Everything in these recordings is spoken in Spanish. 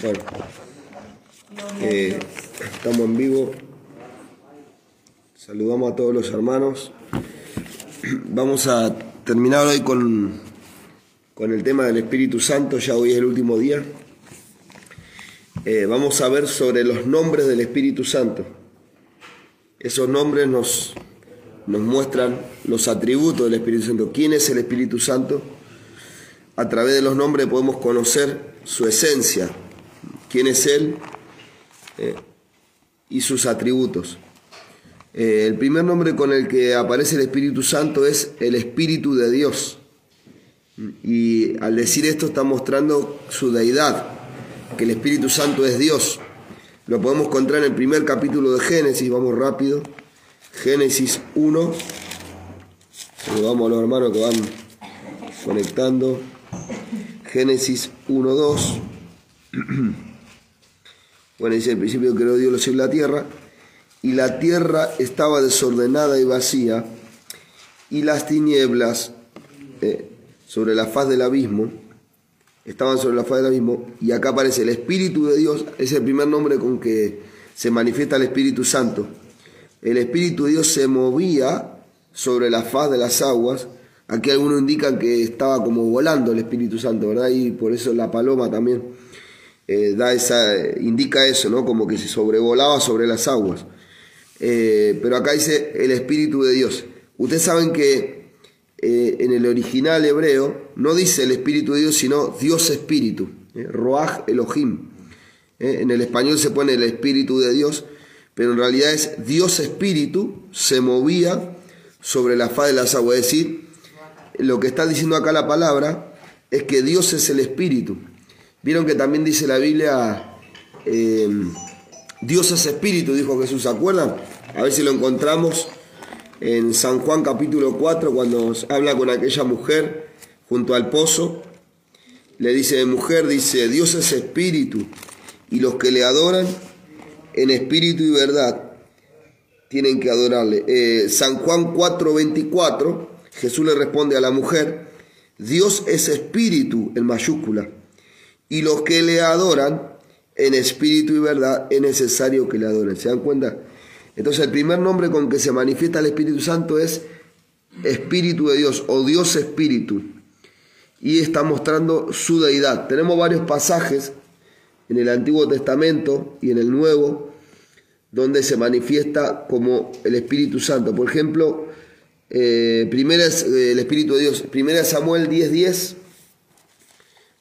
Bueno, eh, estamos en vivo. Saludamos a todos los hermanos. Vamos a terminar hoy con, con el tema del Espíritu Santo. Ya hoy es el último día. Eh, vamos a ver sobre los nombres del Espíritu Santo. Esos nombres nos, nos muestran los atributos del Espíritu Santo. ¿Quién es el Espíritu Santo? A través de los nombres podemos conocer su esencia, quién es Él eh, y sus atributos. Eh, el primer nombre con el que aparece el Espíritu Santo es el Espíritu de Dios. Y al decir esto está mostrando su deidad, que el Espíritu Santo es Dios. Lo podemos encontrar en el primer capítulo de Génesis, vamos rápido. Génesis 1. Saludamos a los hermanos que van conectando. Génesis 1, 2. Bueno, dice, el principio creó Dios los cielos y la tierra, y la tierra estaba desordenada y vacía, y las tinieblas eh, sobre la faz del abismo, estaban sobre la faz del abismo, y acá aparece el Espíritu de Dios, es el primer nombre con que se manifiesta el Espíritu Santo. El Espíritu de Dios se movía sobre la faz de las aguas, aquí algunos indican que estaba como volando el Espíritu Santo, ¿verdad? Y por eso la paloma también eh, da esa, indica eso, ¿no? Como que se sobrevolaba sobre las aguas. Eh, pero acá dice el Espíritu de Dios. Ustedes saben que eh, en el original hebreo no dice el Espíritu de Dios, sino Dios Espíritu, Roach Elohim. en el español se pone el Espíritu de Dios, pero en realidad es Dios Espíritu se movía sobre la faz de las aguas. Es decir, lo que está diciendo acá la palabra es que Dios es el Espíritu. Vieron que también dice la Biblia, eh, Dios es espíritu, dijo Jesús, ¿se acuerdan? A ver si lo encontramos en San Juan capítulo 4, cuando habla con aquella mujer junto al pozo. Le dice, mujer, dice, Dios es espíritu, y los que le adoran en espíritu y verdad tienen que adorarle. Eh, San Juan 4, 24, Jesús le responde a la mujer, Dios es espíritu en mayúscula y los que le adoran en espíritu y verdad es necesario que le adoren. ¿Se dan cuenta? Entonces el primer nombre con que se manifiesta el Espíritu Santo es Espíritu de Dios o Dios Espíritu. Y está mostrando su deidad. Tenemos varios pasajes en el Antiguo Testamento y en el Nuevo donde se manifiesta como el Espíritu Santo. Por ejemplo, eh, primera es eh, el Espíritu de Dios. Primera Samuel 10:10. 10,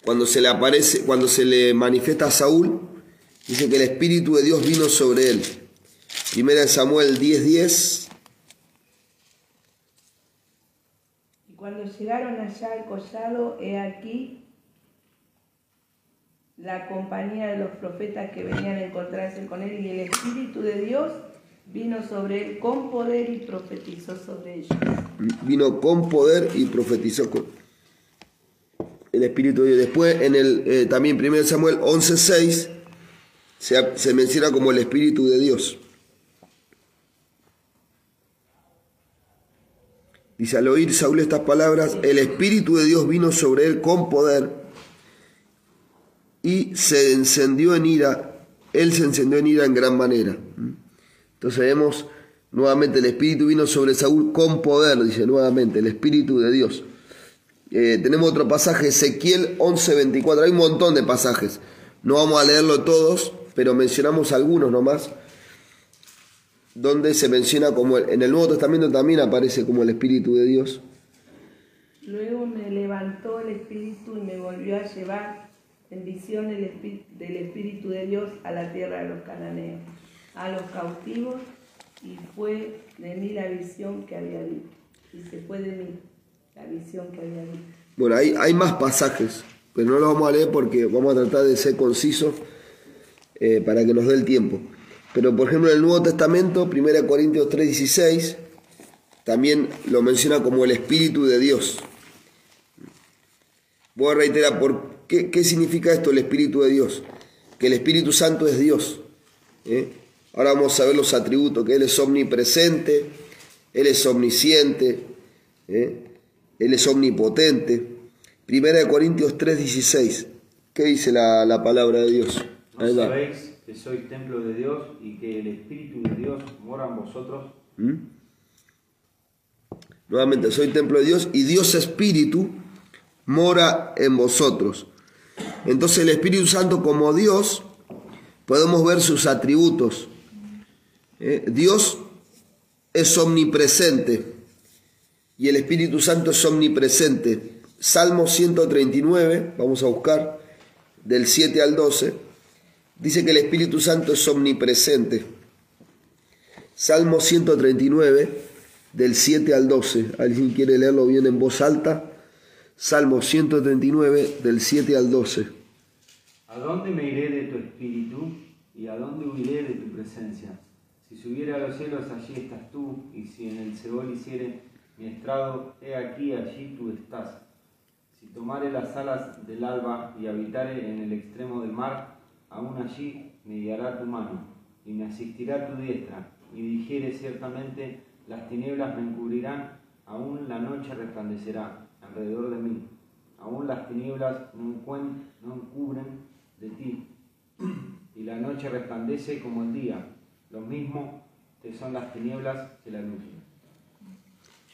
cuando se le aparece, cuando se le manifiesta a Saúl, dice que el Espíritu de Dios vino sobre él. Primera de Samuel 10:10. 10. Y cuando llegaron allá al collado, he aquí la compañía de los profetas que venían a encontrarse con él y el Espíritu de Dios vino sobre él con poder y profetizó sobre ellos. Vino con poder y profetizó con el Espíritu de Dios. Después, en el, eh, también 1 Samuel 11.6, se, se menciona como el Espíritu de Dios. Dice, al oír Saúl estas palabras, el Espíritu de Dios vino sobre él con poder y se encendió en ira, él se encendió en ira en gran manera. Entonces vemos nuevamente el Espíritu vino sobre Saúl con poder, dice nuevamente, el Espíritu de Dios. Eh, tenemos otro pasaje, Ezequiel 11:24. Hay un montón de pasajes. No vamos a leerlo todos, pero mencionamos algunos nomás. Donde se menciona como en el Nuevo Testamento también aparece como el Espíritu de Dios. Luego me levantó el Espíritu y me volvió a llevar en visión del Espíritu de Dios a la tierra de los cananeos, a los cautivos, y fue de mí la visión que había visto. Y se fue de mí la visión que. Bueno, hay, hay más pasajes, pero no los vamos a leer porque vamos a tratar de ser concisos eh, para que nos dé el tiempo. Pero por ejemplo en el Nuevo Testamento, 1 Corintios 3:16, también lo menciona como el Espíritu de Dios. Voy a reiterar, ¿por qué, qué significa esto el Espíritu de Dios? Que el Espíritu Santo es Dios. ¿eh? Ahora vamos a ver los atributos, que Él es omnipresente, Él es omnisciente, ¿eh? Él es omnipotente. Primera de Corintios 3:16. ¿Qué dice la, la palabra de Dios? ¿No sabéis que sois templo de Dios y que el Espíritu de Dios mora en vosotros? ¿Mm? Nuevamente, soy templo de Dios y Dios Espíritu mora en vosotros. Entonces el Espíritu Santo como Dios podemos ver sus atributos. ¿Eh? Dios es omnipresente y el Espíritu Santo es omnipresente. Salmo 139, vamos a buscar, del 7 al 12, dice que el Espíritu Santo es omnipresente. Salmo 139, del 7 al 12. ¿Alguien quiere leerlo bien en voz alta? Salmo 139, del 7 al 12. ¿A dónde me iré de tu espíritu y a dónde huiré de tu presencia? Si subiera a los cielos, allí estás tú, y si en el Seol hiciere mi estrado, he aquí, allí tú estás. Si tomare las alas del alba y habitare en el extremo del mar, aún allí me guiará tu mano, y me asistirá tu diestra, y dijere ciertamente, las tinieblas me encubrirán, aún la noche resplandecerá alrededor de mí, aún las tinieblas no, encubren de ti, y la noche resplandece como el día, lo mismo que son las tinieblas que la luz.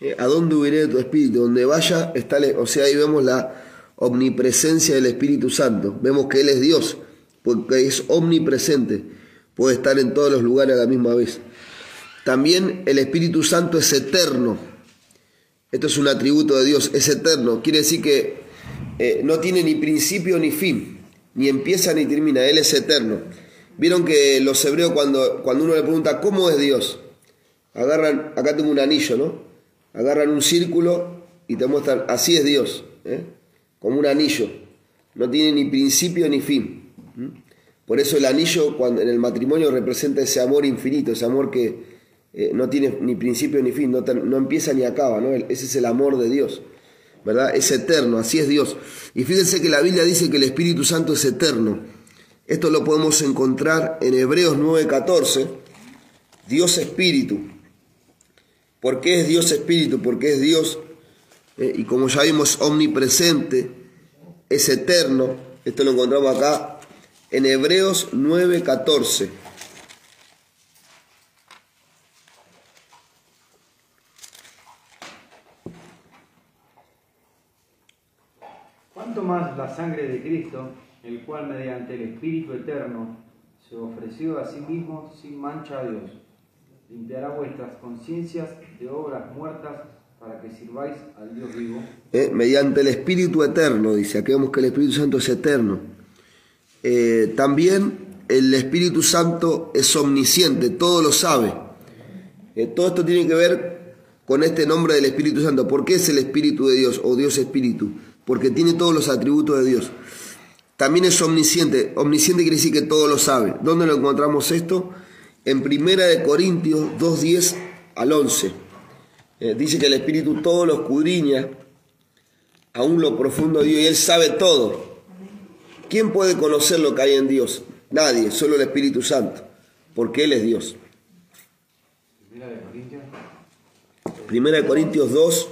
Eh, ¿A dónde huiré tu espíritu? Donde vaya, está, o sea, ahí vemos la omnipresencia del Espíritu Santo. Vemos que Él es Dios, porque es omnipresente, puede estar en todos los lugares a la misma vez. También el Espíritu Santo es eterno. Esto es un atributo de Dios, es eterno. Quiere decir que eh, no tiene ni principio ni fin, ni empieza ni termina, Él es eterno. Vieron que los hebreos cuando, cuando uno le pregunta, ¿cómo es Dios? Agarran, acá tengo un anillo, ¿no? Agarran un círculo y te muestran, así es Dios, ¿eh? como un anillo. No tiene ni principio ni fin. Por eso el anillo cuando, en el matrimonio representa ese amor infinito, ese amor que eh, no tiene ni principio ni fin, no, no empieza ni acaba, ¿no? Ese es el amor de Dios, ¿verdad? Es eterno, así es Dios. Y fíjense que la Biblia dice que el Espíritu Santo es eterno. Esto lo podemos encontrar en Hebreos 9:14. Dios Espíritu. ¿Por qué es Dios Espíritu? Porque es Dios, eh, y como ya vimos, omnipresente, es eterno. Esto lo encontramos acá en Hebreos 9:14. Cuanto más la sangre de Cristo, el cual mediante el Espíritu Eterno se ofreció a sí mismo sin mancha a Dios, limpiará vuestras conciencias de obras muertas para que sirváis al Dios vivo. Eh, mediante el Espíritu Eterno, dice, aquí vemos que el Espíritu Santo es eterno. Eh, también el Espíritu Santo es omnisciente, todo lo sabe. Eh, todo esto tiene que ver con este nombre del Espíritu Santo. ¿Por qué es el Espíritu de Dios o Dios Espíritu? Porque tiene todos los atributos de Dios. También es omnisciente. Omnisciente quiere decir que todo lo sabe. ¿Dónde lo encontramos esto? En Primera de Corintios 2.10 al 11. Eh, dice que el Espíritu todo lo escudriña, aún lo profundo de Dios, y Él sabe todo. ¿Quién puede conocer lo que hay en Dios? Nadie, solo el Espíritu Santo, porque Él es Dios. Primera de Corintios. Primera de Corintios 2,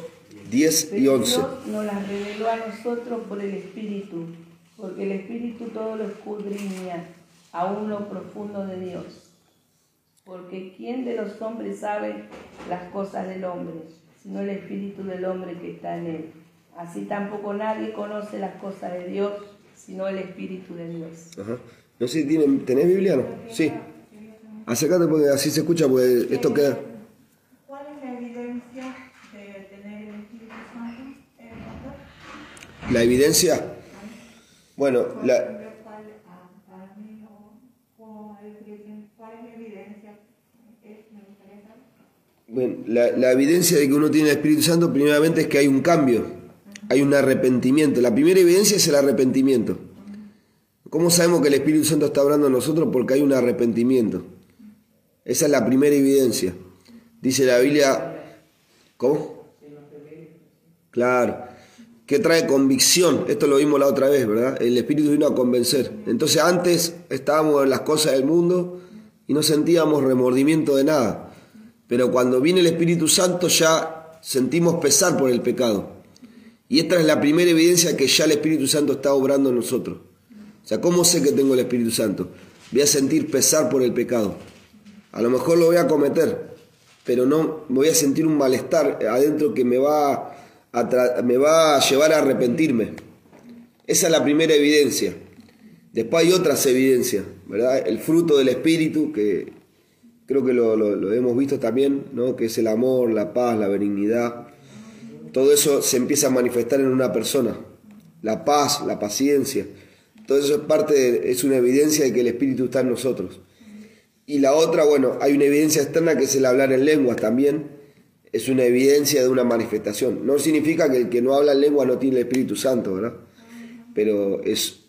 10 y Pero 11. Dios nos las reveló a nosotros por el Espíritu, porque el Espíritu todo lo escudriña, aún lo profundo de Dios. Porque ¿quién de los hombres sabe las cosas del hombre, sino el Espíritu del hombre que está en él? Así tampoco nadie conoce las cosas de Dios, sino el Espíritu de Dios. Ajá. No sé ¿tenés Biblia? No? Sí. Acércate porque así se escucha, porque esto queda... ¿Cuál es la evidencia de tener el Espíritu Santo? La evidencia, bueno, la, ejemplo, ¿cuál, ah, para mí, o- o hay que- ¿cuál es la evidencia? Es- me gustaría saber. Bueno, la, la evidencia de que uno tiene el Espíritu Santo, primeramente, es que hay un cambio, hay un arrepentimiento. La primera evidencia es el arrepentimiento. ¿Cómo sabemos que el Espíritu Santo está hablando a nosotros? Porque hay un arrepentimiento. Esa es la primera evidencia. Dice la Biblia, ¿cómo? Claro. Que trae convicción. Esto lo vimos la otra vez, ¿verdad? El Espíritu vino a convencer. Entonces antes estábamos en las cosas del mundo y no sentíamos remordimiento de nada. Pero cuando viene el Espíritu Santo ya sentimos pesar por el pecado. Y esta es la primera evidencia que ya el Espíritu Santo está obrando en nosotros. O sea, ¿cómo sé que tengo el Espíritu Santo? Voy a sentir pesar por el pecado. A lo mejor lo voy a cometer, pero no voy a sentir un malestar adentro que me va a, me va a llevar a arrepentirme. Esa es la primera evidencia. Después hay otras evidencias, ¿verdad? El fruto del Espíritu, que creo que lo, hemos visto también, ¿no? que es el amor, la paz, la benignidad. Todo eso se empieza a manifestar en una persona. La paz, la paciencia. Todo eso es parte, es una evidencia de que el Espíritu está en nosotros. Y la otra, bueno, hay una evidencia externa que es el hablar en lenguas también. Es una evidencia de una manifestación. No significa que el que no habla en lengua no tiene el Espíritu Santo, ¿verdad? Pero es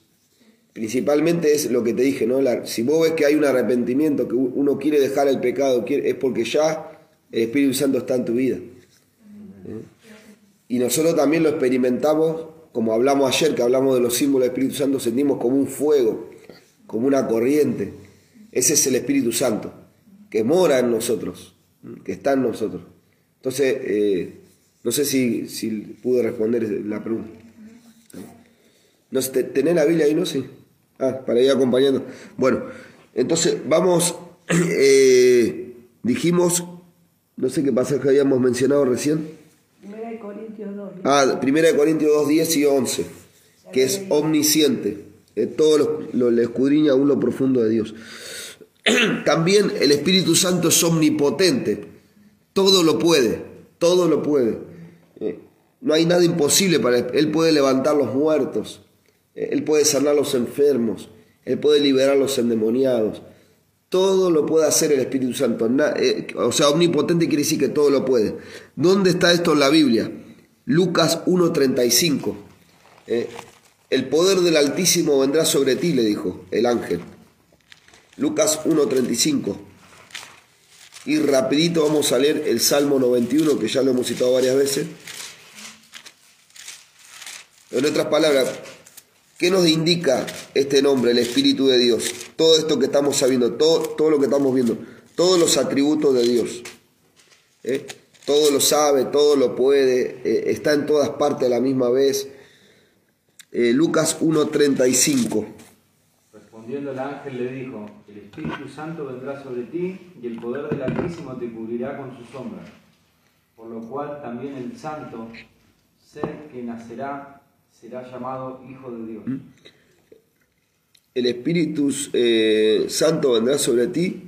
principalmente es lo que te dije, ¿no? si vos ves que hay un arrepentimiento, que uno quiere dejar el pecado, es porque ya el Espíritu Santo está en tu vida. ¿Eh? Y nosotros también lo experimentamos, como hablamos ayer, que hablamos de los símbolos del Espíritu Santo, sentimos como un fuego, como una corriente. Ese es el Espíritu Santo, que mora en nosotros, que está en nosotros. Entonces, eh, no sé si, pude responder la pregunta. ¿Tenés la Biblia ahí, no? Sí. Ah, para ir acompañando. Bueno, entonces vamos, eh, dijimos, no sé qué pasaje habíamos mencionado recién. Primera de Corintios 2. Ah, Primera de Corintios 2, 10 y 11, que es omnisciente. Eh, todo lo, lo, escudriña aún lo profundo de Dios. También el Espíritu Santo es omnipotente. Todo lo puede, todo lo puede. Eh, no hay nada imposible para él. Él puede levantar los muertos. Él puede sanar a los enfermos, Él puede liberar a los endemoniados. Todo lo puede hacer el Espíritu Santo. Eh, o sea, omnipotente quiere decir que todo lo puede. ¿Dónde está esto en la Biblia? Lucas 1.35. Eh, el poder del Altísimo vendrá sobre ti, le dijo el ángel. Lucas 1.35. Y rapidito vamos a leer el Salmo 91, que ya lo hemos citado varias veces. En otras palabras, ¿Qué nos indica este nombre, el Espíritu de Dios? Todo esto que estamos sabiendo, todo, todo lo que estamos viendo, todos los atributos de Dios. ¿eh? Todo lo sabe, todo lo puede, eh, está en todas partes a la misma vez. Eh, Lucas 1.35. Respondiendo el ángel le dijo, el Espíritu Santo vendrá sobre ti y el poder del Altísimo te cubrirá con su sombra. Por lo cual también el Santo, ser que nacerá será llamado Hijo de Dios. ¿Mm? El Espíritu eh, Santo vendrá sobre ti,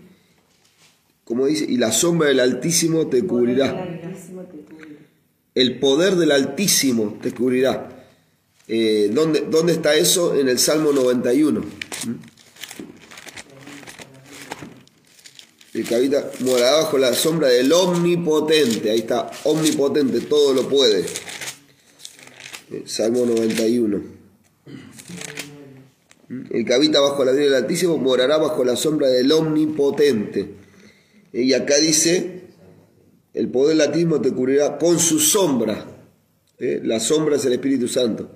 como dice, y la sombra del Altísimo te cubrirá. El poder del Altísimo te cubrirá. Eh, ¿dónde, ¿Dónde está eso? En el Salmo 91. ¿Mm? El que habita morará bajo la sombra del Omnipotente. Ahí está, Omnipotente, todo lo puede. Salmo 91. El que habita bajo la vida del Altísimo morará bajo la sombra del Omnipotente. Y acá dice, el poder del Altísimo te cubrirá con su sombra. ¿Eh? La sombra es el Espíritu Santo.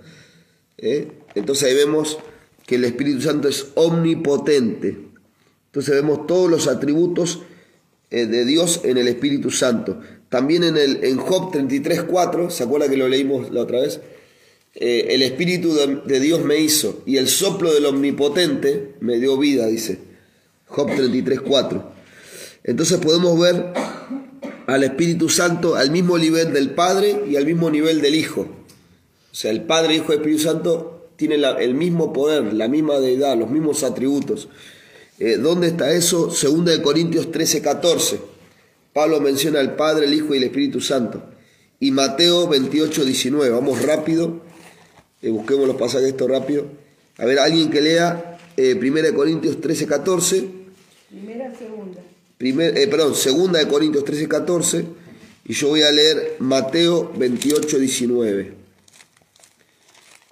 ¿Eh? Entonces ahí vemos que el Espíritu Santo es omnipotente. Entonces vemos todos los atributos eh, de Dios en el Espíritu Santo. También en, el, en Job 33.4, ¿se acuerda que lo leímos la otra vez? Eh, el Espíritu de, Dios me hizo y el soplo del Omnipotente me dio vida, dice Job 33, 4. Entonces podemos ver al Espíritu Santo al mismo nivel del Padre y al mismo nivel del Hijo. O sea, el Padre, Hijo y Espíritu Santo tienen el mismo poder, la misma deidad, los mismos atributos. Eh, ¿Dónde está eso? Segunda de Corintios 13, 14. Pablo menciona al Padre, el Hijo y el Espíritu Santo. Y Mateo 28, 19. Vamos rápido eh, busquemos los pasajes esto rápido. A ver, alguien que lea eh, 1 Corintios 13, 14. Primera, segunda. Primer, eh, perdón, segunda de Corintios 13, 14. Y yo voy a leer Mateo 28, 19.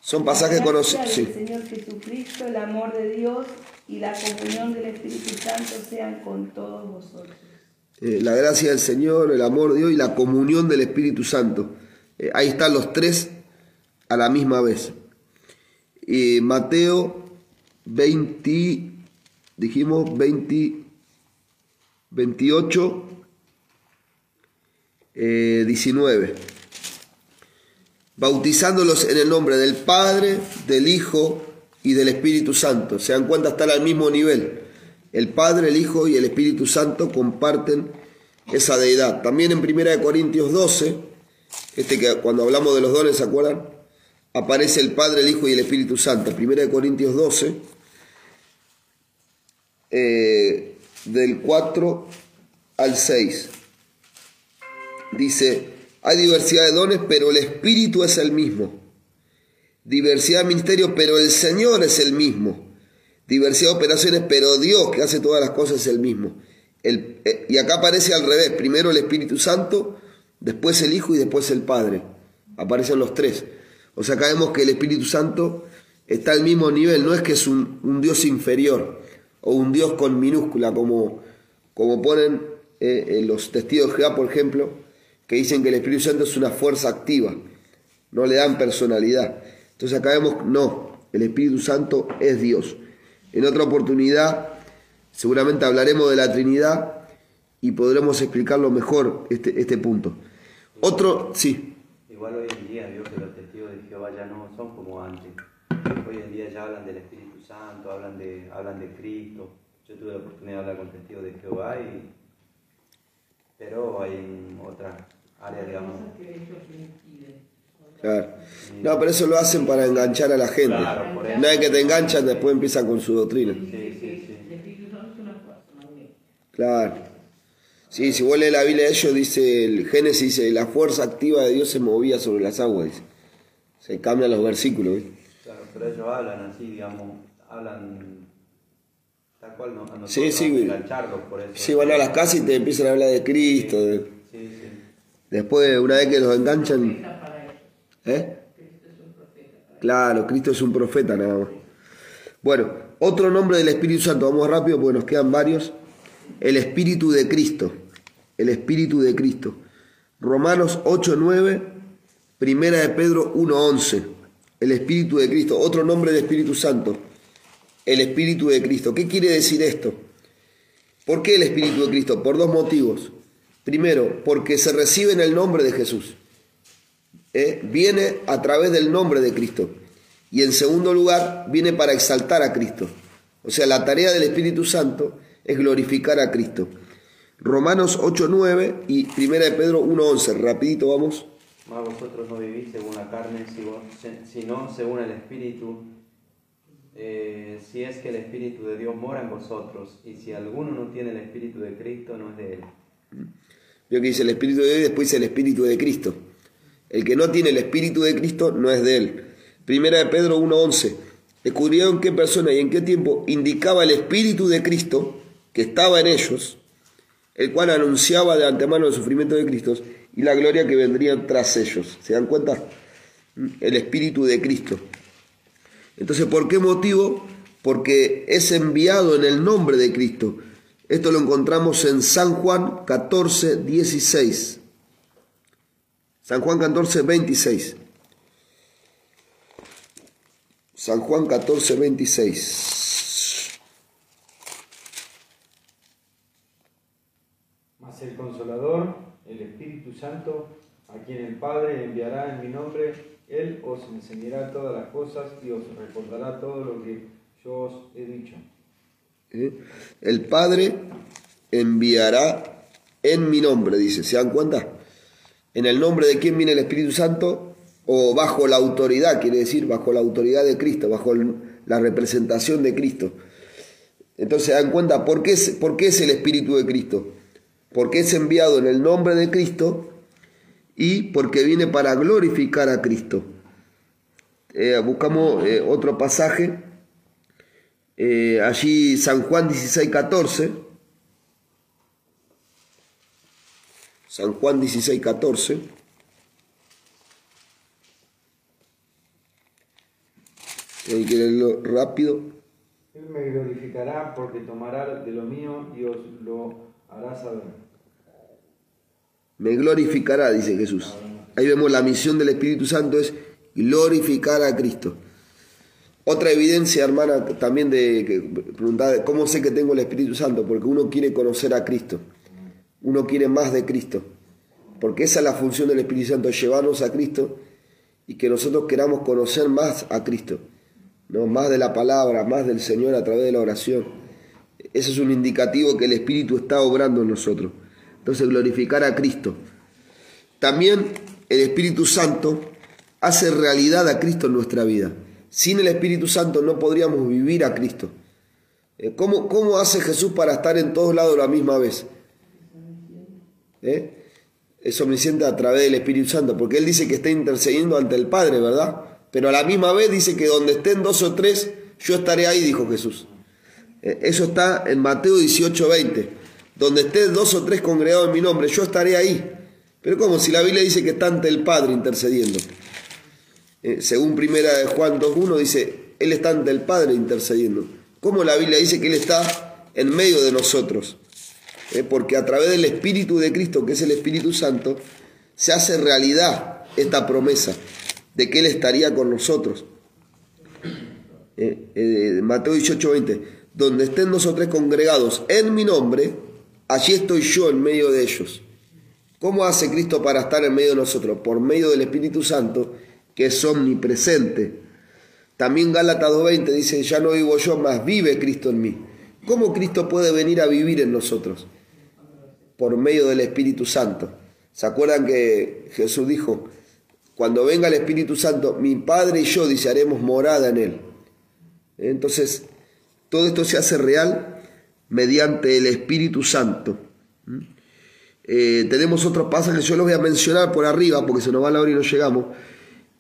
Son pasajes conocidos. Sí. Señor Jesucristo, el amor de Dios y la comunión del Espíritu Santo sean con todos vosotros. Eh, la gracia del Señor, el amor de Dios y la comunión del Espíritu Santo. Eh, ahí están los tres a la misma vez. Mateo 20, dijimos 20, 28, 19. Bautizándolos en el nombre del Padre, del Hijo y del Espíritu Santo. Se dan cuenta, están al mismo nivel. El Padre, el Hijo y el Espíritu Santo comparten esa deidad. También en 1 Corintios 12, este que cuando hablamos de los dones, ¿se acuerdan? Aparece el Padre, el Hijo y el Espíritu Santo. 1 Corintios 12, eh, del 4 al 6. Dice, hay diversidad de dones, pero el Espíritu es el mismo. Diversidad de ministerios, pero el Señor es el mismo. Diversidad de operaciones, pero Dios que hace todas las cosas es el mismo. Eh, y acá aparece al revés, primero el Espíritu Santo, después el Hijo y después el Padre. Aparecen los tres. O sea, acá vemos que el Espíritu Santo está al mismo nivel, no es que es un, Dios inferior o un Dios con minúscula, como, como ponen eh, los testigos de Jehová, por ejemplo, que dicen que el Espíritu Santo es una fuerza activa, no le dan personalidad. Entonces acá vemos, no, el Espíritu Santo es Dios. En otra oportunidad seguramente hablaremos de la Trinidad y podremos explicarlo mejor este, este punto. Otro, sí. Igual hoy en día, Dios que los testigos de Jehová ya no son como antes. Hoy en día ya hablan del Espíritu Santo, hablan de, hablan de Cristo. Yo tuve la oportunidad de hablar con testigos de Jehová y pero hay otras áreas, digamos. Claro. No, pero eso lo hacen para enganchar a la gente. Claro. Una vez que te enganchan, después empiezan con su doctrina. Sí, sí, sí. Claro. Sí, si vos lees la Biblia de ellos, dice el Génesis, dice, la fuerza activa de Dios se movía sobre las aguas. dice. Se cambian los versículos. ¿viste? Claro, pero ellos hablan así, digamos, hablan tal cual, ¿no? A Sí, sí, engancharlos por eso. Si van a las casas y te empiezan a hablar de Cristo. de- Sí, sí. Después, una vez que los enganchan... ¿Eh? Claro, Cristo es un profeta nada más. Bueno, otro nombre del Espíritu Santo, vamos rápido porque nos quedan varios. El Espíritu de Cristo. El Espíritu de Cristo. Romanos 8.9, Primera de Pedro 1.11. El Espíritu de Cristo. Otro nombre del Espíritu Santo. El Espíritu de Cristo. ¿Qué quiere decir esto? ¿Por qué el Espíritu de Cristo? Por dos motivos. Primero, porque se recibe en el nombre de Jesús. ¿eh? Viene a través del nombre de Cristo. Y en segundo lugar, viene para exaltar a Cristo. O sea, la tarea del Espíritu Santo es glorificar a Cristo. Romanos 8.9 y 1 de Pedro 1.11. Rapidito vamos. Más vosotros no vivís según la carne, sino según el Espíritu. Eh, si es que el Espíritu de Dios mora en vosotros, y si alguno no tiene el Espíritu de Cristo, no es de él. Vio que dice el Espíritu de Dios y después el Espíritu de Cristo. El que no tiene el Espíritu de Cristo no es de él. Primera de Pedro 1.11. Descubrieron qué persona y en qué tiempo indicaba el Espíritu de Cristo que estaba en ellos, el cual anunciaba de antemano el sufrimiento de Cristo y la gloria que vendría tras ellos. ¿Se dan cuenta? El Espíritu de Cristo. Entonces, ¿por qué motivo? Porque es enviado en el nombre de Cristo. Esto lo encontramos en San Juan 14, 16. San Juan 14, 26. San Juan 14, 26. Mas el Consolador, Santo, a quien el Padre enviará en mi nombre, Él os enseñará todas las cosas y os recordará todo lo que yo os he dicho. El Padre enviará en mi nombre, dice. ¿Se dan cuenta? En el nombre de quién viene el Espíritu Santo o bajo la autoridad, quiere decir, bajo la autoridad de Cristo, bajo la representación de Cristo. Entonces se dan cuenta por qué, por qué es el Espíritu de Cristo. Porque es enviado en el nombre de Cristo y porque viene para glorificar a Cristo. Eh, buscamos eh, otro pasaje. Eh, allí San Juan 16, 14. San Juan 16, 14. Hay que leerlo rápido. Él me glorificará porque tomará de lo mío y os lo hará saber. Me glorificará, dice Jesús. Ahí vemos la misión del Espíritu Santo es glorificar a Cristo. Otra evidencia, hermana, también de que ¿cómo sé que tengo el Espíritu Santo? Porque uno quiere conocer a Cristo. Uno quiere más de Cristo. Porque esa es la función del Espíritu Santo, llevarnos a Cristo y que nosotros queramos conocer más a Cristo. ¿no? más de la palabra, más del Señor a través de la oración. Ese es un indicativo que el Espíritu está obrando en nosotros. Entonces, glorificar a Cristo. También el Espíritu Santo hace realidad a Cristo en nuestra vida. Sin el Espíritu Santo no podríamos vivir a Cristo. Eh, ¿Cómo, cómo hace Jesús para estar en todos lados la misma vez? ¿Eh? Es omnisciente a través del Espíritu Santo, porque Él dice que está intercediendo ante el Padre, ¿verdad? Pero a la misma vez dice que donde estén dos o tres, yo estaré ahí, dijo Jesús. Eh, eso está en Mateo 18, 20. Donde estén dos o tres congregados en mi nombre, yo estaré ahí. Pero como si la Biblia dice que está ante el Padre intercediendo. Eh, según primera de Juan 2.1 dice, Él está ante el Padre intercediendo. Como la Biblia dice que Él está en medio de nosotros. Eh, porque a través del Espíritu de Cristo, que es el Espíritu Santo, se hace realidad esta promesa de que Él estaría con nosotros. Eh, Mateo 18, 20, donde estén dos o tres congregados en mi nombre, allí estoy yo en medio de ellos. ¿Cómo hace Cristo para estar en medio de nosotros? Por medio del Espíritu Santo, que es omnipresente. También Gálatas 2.20 dice, ya no vivo yo, más vive Cristo en mí. ¿Cómo Cristo puede venir a vivir en nosotros? Por medio del Espíritu Santo. ¿Se acuerdan que Jesús dijo, cuando venga el Espíritu Santo, mi Padre y yo, dice, haremos morada en él? Entonces, todo esto se hace real mediante el Espíritu Santo. Eh, tenemos otros pasajes, yo los voy a mencionar por arriba porque se nos va la hora y no llegamos.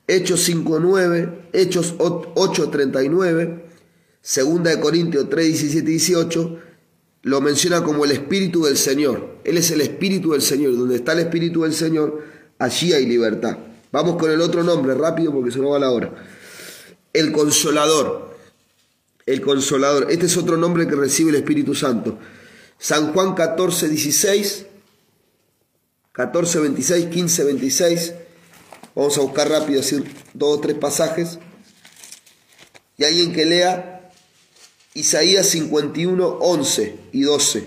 Hechos 5.9, Hechos 8.39, Segunda de Corintios 3, 17 y 18, lo menciona como el Espíritu del Señor. Él es el Espíritu del Señor. Donde está el Espíritu del Señor, allí hay libertad. Vamos con el otro nombre, rápido porque se nos va la hora. El Consolador. El Consolador. Este es otro nombre que recibe el Espíritu Santo. San Juan 14, 16, 14, 26, 15, 26. Vamos a buscar rápido, decir dos o tres pasajes. Y alguien que lea Isaías 51, 11 y 12.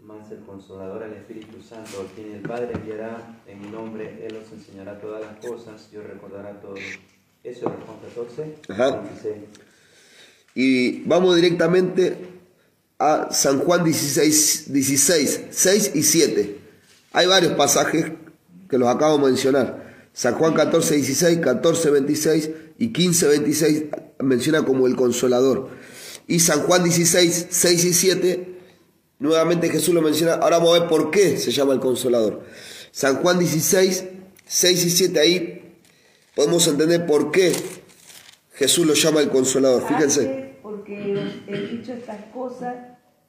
Más el consolador al Espíritu Santo, quien el Padre enviará en mi nombre, Él os enseñará todas las cosas y os recordará todo. Eso es Juan 14, Ajá. 26. Y vamos directamente a San Juan 16, 16, 6 y 7. Hay varios pasajes que los acabo de mencionar. San Juan 14, 16, 14, 26 y 15, 26 menciona como el consolador. Y San Juan 16, 6 y 7, nuevamente Jesús lo menciona. Ahora vamos a ver por qué se llama el consolador. San Juan 16, 6 y 7, ahí podemos entender por qué Jesús lo llama el consolador. Fíjense. Porque os he dicho estas cosas,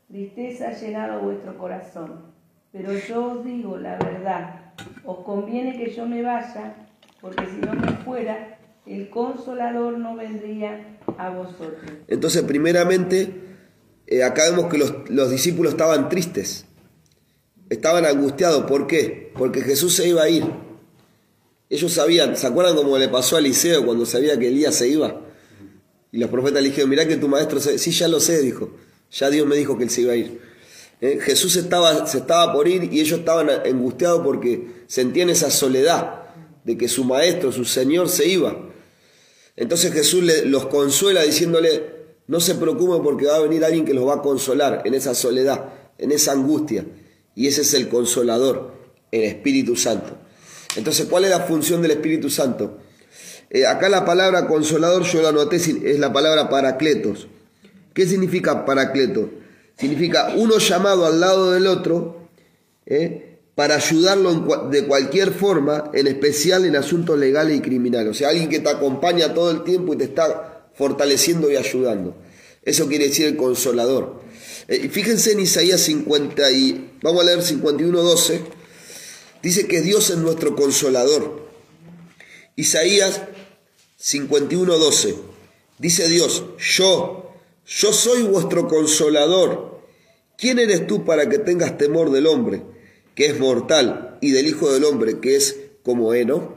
tristeza ha llenado vuestro corazón. Pero yo os digo la verdad, os conviene que yo me vaya, porque si no me fuera, el consolador no vendría a vosotros. Entonces, primeramente, eh, acá vemos que los, los discípulos estaban tristes, estaban angustiados. ¿Por qué? Porque Jesús se iba a ir. Ellos sabían, ¿se acuerdan cómo le pasó a Eliseo cuando sabía que Elías se iba? Y los profetas le dijeron, mirá que tu maestro se... Sí, ya lo sé, dijo. Ya Dios me dijo que él se iba a ir. Eh, Jesús estaba, se estaba por ir y ellos estaban angustiados porque sentían esa soledad de que su maestro, su Señor se iba. Entonces Jesús le- los consuela diciéndole, no se preocupen porque va a venir alguien que los va a consolar en esa soledad, en esa angustia. Y ese es el consolador, el Espíritu Santo. Entonces, ¿cuál es la función del Espíritu Santo? Eh, acá la palabra consolador yo la anoté, es la palabra paracletos. ¿Qué significa paracleto? Significa uno llamado al lado del otro ¿eh? para ayudarlo de cualquier forma, en especial en asuntos legales y criminales. O sea, alguien que te acompaña todo el tiempo y te está fortaleciendo y ayudando. Eso quiere decir el consolador. Eh, fíjense en Isaías 50 y vamos a leer 51, 12. Dice que Dios es nuestro consolador. Isaías 51, 12. Dice Dios, yo, yo soy vuestro consolador. ¿Quién eres tú para que tengas temor del hombre, que es mortal, y del Hijo del Hombre, que es como heno?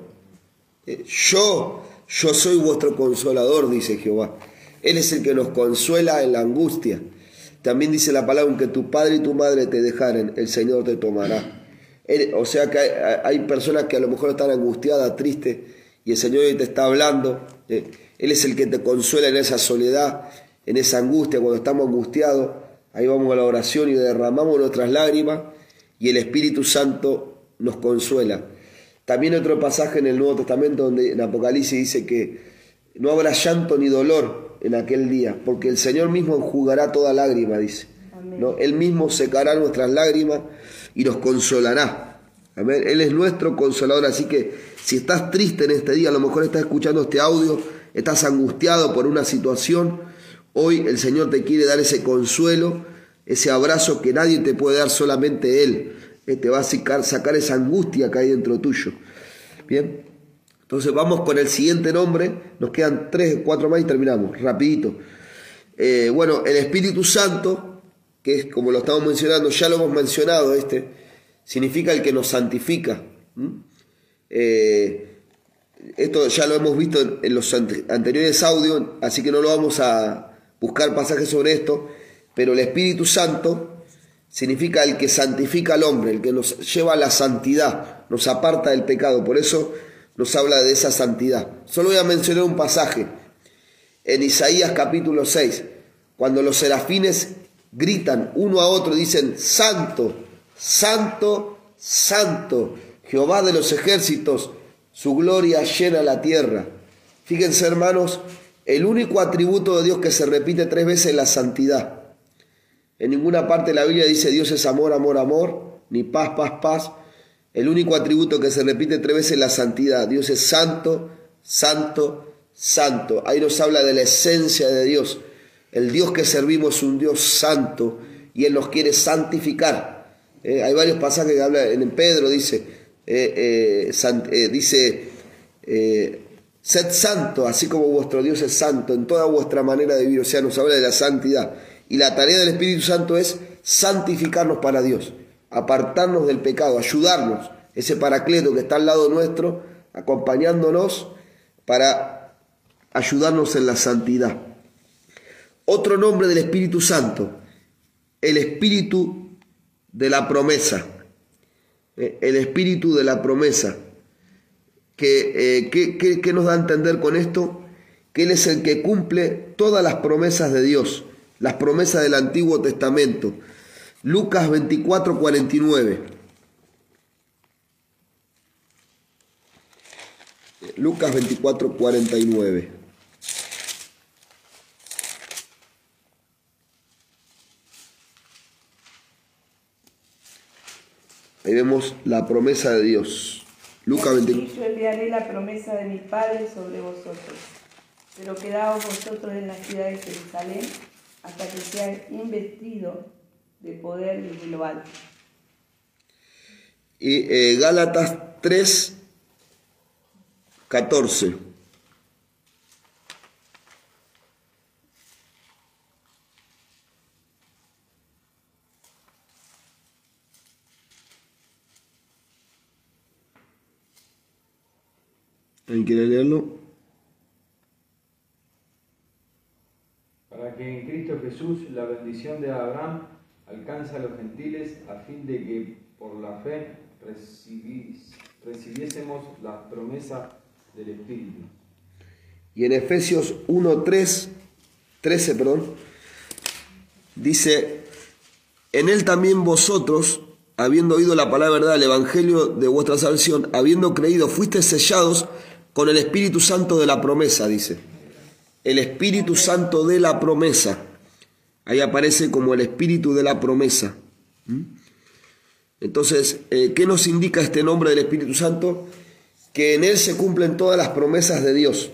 Eh, Yo, yo soy vuestro consolador, dice Jehová. Él es el que nos consuela en la angustia. También dice la palabra, aunque tu padre y tu madre te dejaren, el Señor te tomará. O sea que hay, personas que a lo mejor están angustiadas, tristes, y el Señor hoy te está hablando Eh, Él es el que te consuela en esa soledad, en esa angustia, cuando estamos angustiados. Ahí vamos a la oración y derramamos nuestras lágrimas y el Espíritu Santo nos consuela. También otro pasaje en el Nuevo Testamento donde en Apocalipsis dice que no habrá llanto ni dolor en aquel día, porque el Señor mismo enjugará toda lágrima, dice. ¿no? Él mismo secará nuestras lágrimas y nos consolará. Amén. Él es nuestro consolador, así que si estás triste en este día, a lo mejor estás escuchando este audio, estás angustiado por una situación, hoy el Señor te quiere dar ese consuelo, ese abrazo que nadie te puede dar, solamente Él. Él te va a sacar, sacar esa angustia que hay dentro tuyo. Bien, entonces vamos con el siguiente nombre, nos quedan tres, cuatro más y terminamos, rapidito. Eh, bueno, el Espíritu Santo, que es como lo estamos mencionando, ya lo hemos mencionado este, significa el que nos santifica. Eh, esto ya lo hemos visto en, los anteriores audios, así que no lo vamos a buscar pasajes sobre esto, pero el Espíritu Santo significa el que santifica al hombre, el que nos lleva a la santidad, nos aparta del pecado, por eso nos habla de esa santidad. Solo voy a mencionar un pasaje en Isaías capítulo 6, cuando los serafines gritan uno a otro, dicen, Santo, Santo, Santo, Jehová de los ejércitos, su gloria llena la tierra. Fíjense hermanos, el único atributo de Dios que se repite tres veces es la santidad. En ninguna parte de la Biblia dice Dios es amor, amor, amor, ni paz, paz, paz. El único atributo que se repite tres veces es la santidad. Dios es santo, santo, santo. Ahí nos habla de la esencia de Dios. El Dios que servimos es un Dios santo y Él nos quiere santificar. Eh, hay varios pasajes que habla en Pedro, dice, eh, eh, dice, sed santo, así como vuestro Dios es santo en toda vuestra manera de vivir. O sea, nos habla de la santidad. Y la tarea del Espíritu Santo es santificarnos para Dios, apartarnos del pecado, ayudarnos, ese paracleto que está al lado nuestro, acompañándonos para ayudarnos en la santidad. Otro nombre del Espíritu Santo, el Espíritu de la promesa. Eh, el Espíritu de la promesa. Eh, ¿Qué, nos da a entender con esto? Que Él es el que cumple todas las promesas de Dios, las promesas del Antiguo Testamento. Lucas 24, 49. Lucas 24, 49. Ahí vemos la promesa de Dios. Lucas 24. Yo enviaré la promesa de mi Padre sobre vosotros, pero quedaos vosotros en la ciudad de Jerusalén hasta que sean investidos de poder desde lo alto. Y eh, Gálatas 3, 14. ¿Alguien quiere leerlo? Para que en Cristo Jesús la bendición de Abraham alcance a los gentiles a fin de que por la fe recibiésemos la promesa del Espíritu. Y en Efesios 1, 3, 13, perdón, dice, en él también vosotros, habiendo oído la palabra verdad, el evangelio de vuestra salvación, habiendo creído, fuiste sellados con el Espíritu Santo de la promesa, dice. El Espíritu Santo de la promesa. Ahí aparece como el Espíritu de la promesa. ¿Mm? Entonces, eh, ¿qué nos indica este nombre del Espíritu Santo? Que en él se cumplen todas las promesas de Dios.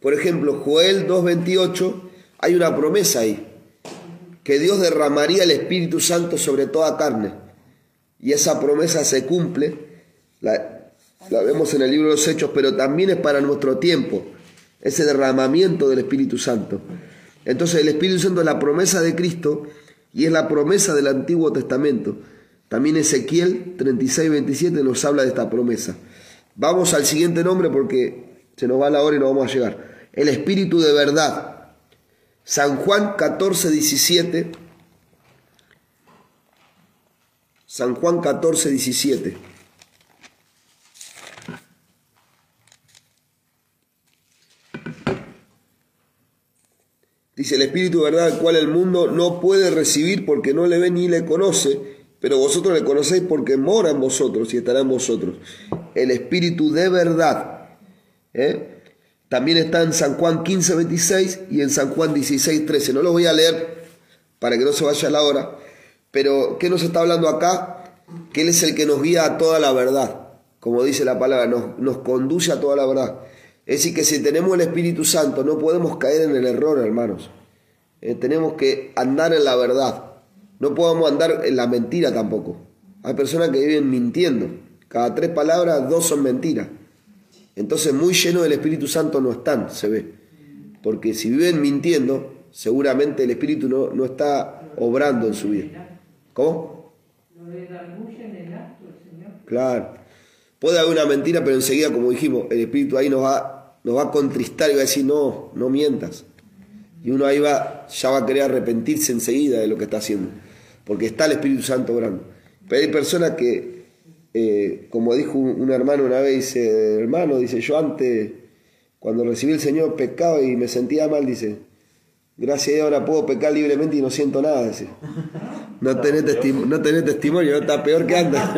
Por ejemplo, Joel 2.28, hay una promesa ahí, que Dios derramaría el Espíritu Santo sobre toda carne. Y esa promesa se cumple. La, la vemos en el libro de los Hechos, pero también es para nuestro tiempo, ese derramamiento del Espíritu Santo. Entonces el Espíritu Santo es la promesa de Cristo y es la promesa del Antiguo Testamento. También Ezequiel 36, 27 nos habla de esta promesa. Vamos al siguiente nombre porque se nos va la hora y no vamos a llegar. El Espíritu de verdad. San Juan 14, 17. San Juan 14, 17. Dice el Espíritu de verdad, el cual el mundo no puede recibir porque no le ve ni le conoce, pero vosotros le conocéis porque mora en vosotros y estará en vosotros. El Espíritu de verdad. ¿eh? También está en San Juan 15, 26 y en San Juan 16, 13. No lo voy a leer para que no se vaya la hora, pero ¿qué nos está hablando acá? Que Él es el que nos guía a toda la verdad, como dice la palabra, nos, nos conduce a toda la verdad. Es decir, que si tenemos el Espíritu Santo no podemos caer en el error, hermanos. Eh, tenemos que andar en la verdad. No podemos andar en la mentira tampoco. Hay personas que viven mintiendo. Cada tres palabras, dos son mentiras. Entonces, muy lleno del Espíritu Santo no están, se ve. Porque si viven mintiendo, seguramente el Espíritu no, no está obrando en su vida. ¿Cómo? Lo en el acto Señor. Claro. Puede haber una mentira, pero enseguida, como dijimos, el Espíritu ahí nos va, nos va a contristar y va a decir, no, no mientas. Y uno ahí va, ya va a querer arrepentirse enseguida de lo que está haciendo, porque está el Espíritu Santo obrando. Pero hay personas que, eh, como dijo un, hermano una vez, dice, hermano, dice, yo antes, cuando recibí el Señor, pecaba y me sentía mal, dice, gracias a Dios ahora puedo pecar libremente y no siento nada, dice. No tenés, testi- no tenés testimonio, está peor que antes.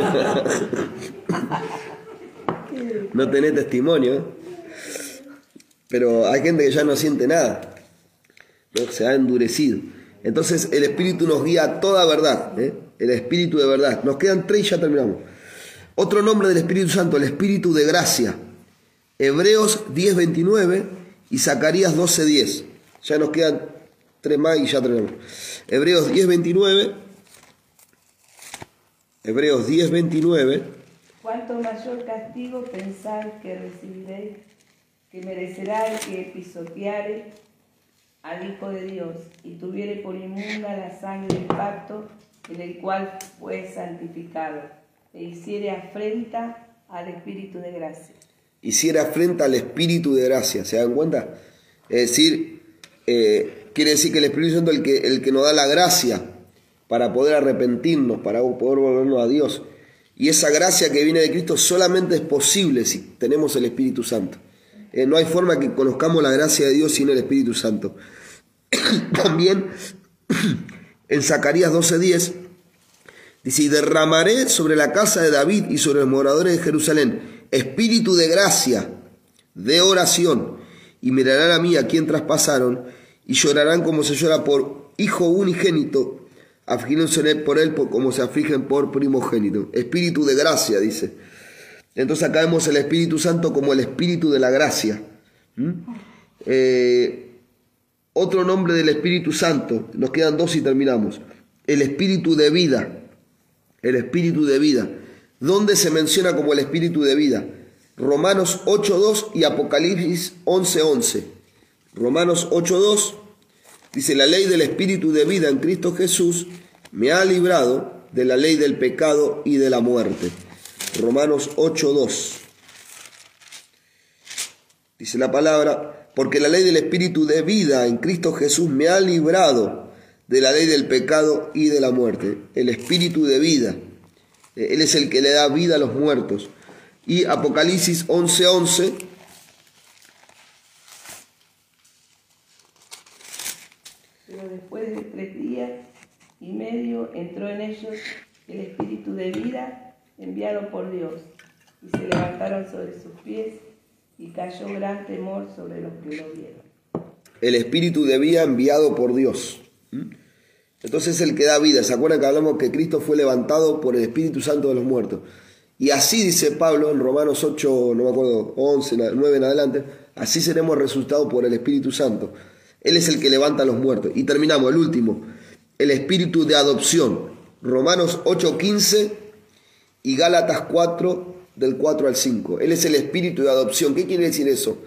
no tenés testimonio. ¿eh? Pero hay gente que ya no siente nada. ¿no? Se ha endurecido. Entonces el Espíritu nos guía a toda verdad. ¿eh? El Espíritu de verdad. Nos quedan tres y ya terminamos. Otro nombre del Espíritu Santo, el Espíritu de gracia. Hebreos 10.29 y Zacarías 12.10. Ya nos quedan tres más y ya terminamos. Hebreos 10.29. Hebreos 10.29. Cuánto mayor castigo pensar que recibiréis, que merecerá el que pisoteare al Hijo de Dios y tuviere por inmunda la sangre del pacto en el cual fue santificado e hiciere afrenta al Espíritu de gracia. hiciera afrenta al Espíritu de gracia. ¿Se dan cuenta? Es decir, eh, quiere decir que el Espíritu Santo es el que, el que nos da la gracia para poder arrepentirnos, para poder volvernos a Dios. Y esa gracia que viene de Cristo solamente es posible si tenemos el Espíritu Santo. Eh, no hay forma que conozcamos la gracia de Dios sin el Espíritu Santo. También en Zacarías 12:10 dice, y derramaré sobre la casa de David y sobre los moradores de Jerusalén espíritu de gracia, de oración, y mirarán a mí a quien traspasaron, y llorarán como se llora por hijo unigénito, afligiéndose por él como se afligen por primogénito. Espíritu de gracia, dice. Entonces acá vemos el Espíritu Santo como el Espíritu de la gracia. Eh, otro nombre del Espíritu Santo, nos quedan dos y terminamos. El Espíritu de vida. El Espíritu de vida. ¿Dónde se menciona como el Espíritu de vida? Romanos 8.2 y Apocalipsis 11.11. Romanos 8.2 Dice, la ley del Espíritu de vida en Cristo Jesús me ha librado de la ley del pecado y de la muerte. Romanos 8.2. Dice la palabra, porque la ley del Espíritu de vida en Cristo Jesús me ha librado de la ley del pecado y de la muerte. El Espíritu de vida. Eh, Él es el que le da vida a los muertos. Y Apocalipsis 11.11. y medio entró en ellos el Espíritu de vida enviado por Dios, y se levantaron sobre sus pies, y cayó gran temor sobre los que lo vieron. el Espíritu de vida enviado por Dios. ¿Mm? Entonces es el que da vida. ¿Se acuerdan que hablamos que Cristo fue levantado por el Espíritu Santo de los muertos? Y así dice Pablo en Romanos 8, no me acuerdo, 11, 9 en adelante, así seremos resultados por el Espíritu Santo. Él es el que levanta a los muertos. Y terminamos, el último, el Espíritu de adopción. Romanos 8, 15 y Gálatas 4, del 4 al 5. Él es el Espíritu de adopción. ¿Qué quiere decir eso?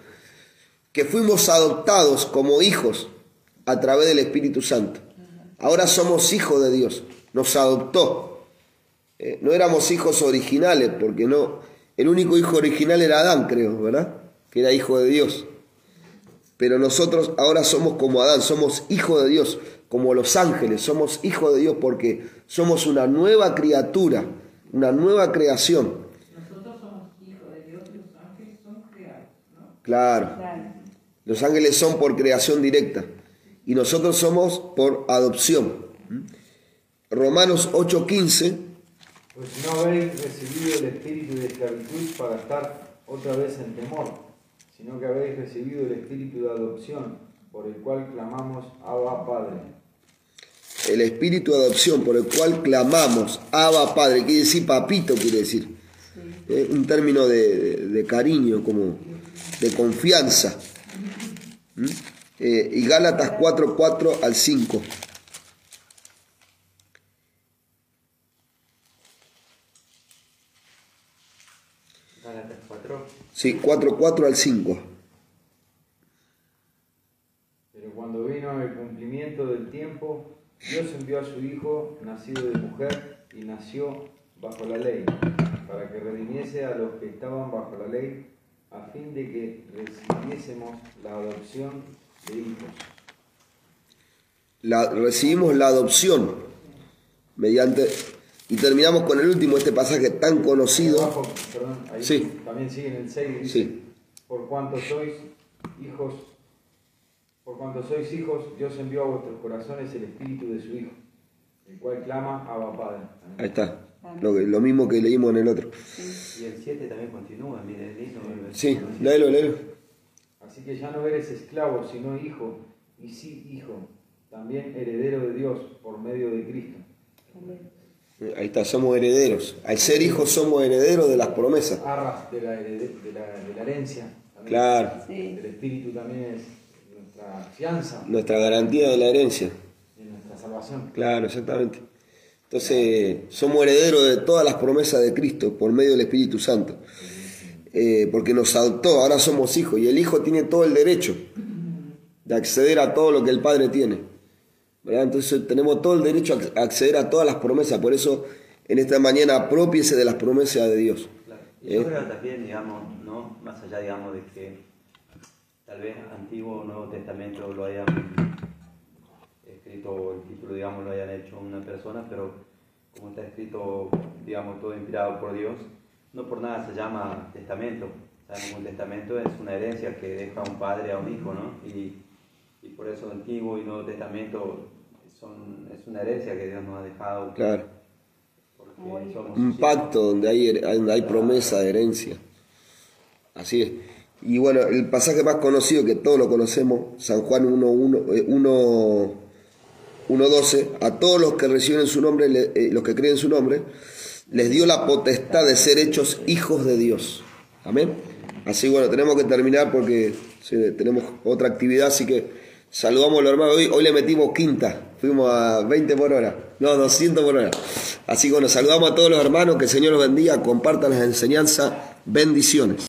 que fuimos adoptados como hijos a través del Espíritu Santo. Ahora somos hijos de Dios, nos adoptó. Eh, no éramos hijos originales, porque no, el único hijo original era Adán, creo, ¿verdad? Que era hijo de Dios. Pero nosotros ahora somos como Adán, somos hijos de Dios, como los ángeles, somos hijos de Dios porque somos una nueva criatura, una nueva creación. Nosotros somos hijos de Dios y los ángeles son creados. Claro. Los ángeles son por creación directa. y nosotros somos por adopción. Romanos 8:15 Pues no habéis recibido el espíritu de esclavitud para estar otra vez en temor, sino que habéis recibido el espíritu de adopción, por el cual clamamos Abba Padre. El espíritu de adopción por el cual clamamos, Abba Padre, quiere decir papito, quiere decir. Eh, un término de, de- de cariño, como de confianza. ¿Mm? Eh, y Gálatas 4, 4 al 5. Gálatas 4. Sí, 4, 4 al 5. Pero cuando vino el cumplimiento del tiempo, Dios envió a su Hijo, nacido de mujer, y nació bajo la ley, para que redimiese a los que estaban bajo la ley, a fin de que recibiésemos la adopción de hijos. La, recibimos la adopción mediante... Y terminamos con el último, este pasaje tan conocido. Abajo, perdón, ahí Sí. también sigue en el 6, dice, Sí. por cuanto sois hijos, por cuanto sois hijos, Dios envió a vuestros corazones el espíritu de su Hijo, el cual clama Abba Padre. Amén. Ahí está. Lo, que- lo mismo que leímos en el otro. Y el 7 también continúa, mire, lindo. el Sí, versículo. léelo, léelo. Así que ya no eres esclavo, sino hijo, y sí hijo, también heredero de Dios por medio de Cristo. Amén. Ahí está, somos herederos. Al ser hijos somos herederos de las promesas. Arras de la, de la, de la herencia. también. Claro. Sí. El espíritu también es nuestra fianza Nuestra garantía de la herencia. y nuestra salvación. Claro, exactamente. Entonces, somos herederos de todas las promesas de Cristo por medio del Espíritu Santo. Eh, porque nos adoptó, ahora somos hijos. Y el hijo tiene todo el derecho de acceder a todo lo que el padre tiene. ¿verdad? Entonces, tenemos todo el derecho a acceder a todas las promesas. Por eso, en esta mañana, apropiese de las promesas de Dios. Claro. Y yo Eh. creo también, digamos, ¿no? más allá, digamos, de que tal vez Antiguo o Nuevo Testamento lo hayan escrito, o el título, digamos, lo hayan hecho una persona, pero como está escrito, digamos, todo inspirado por Dios, no por nada se llama testamento. Sabemos que un testamento es una herencia que deja un padre a un hijo, ¿no? Y, y por eso Antiguo y Nuevo Testamento son, es una herencia que Dios nos ha dejado. Claro. Porque somos Un pacto donde hay, donde hay promesa de herencia. Así es. Y bueno, el pasaje más conocido que todos lo conocemos, San Juan 1.1, eh, 1, 1.12, a todos los que reciben su nombre, eh, los que creen en su nombre, les dio la potestad de ser hechos hijos de Dios. Amén. Así bueno, tenemos que terminar porque tenemos otra actividad, así que saludamos a los hermanos. Hoy, hoy le metimos quinta, fuimos a 20 por hora, no, 200 por hora. Así que bueno, saludamos a todos los hermanos, que el Señor los bendiga, compartan las enseñanzas, bendiciones.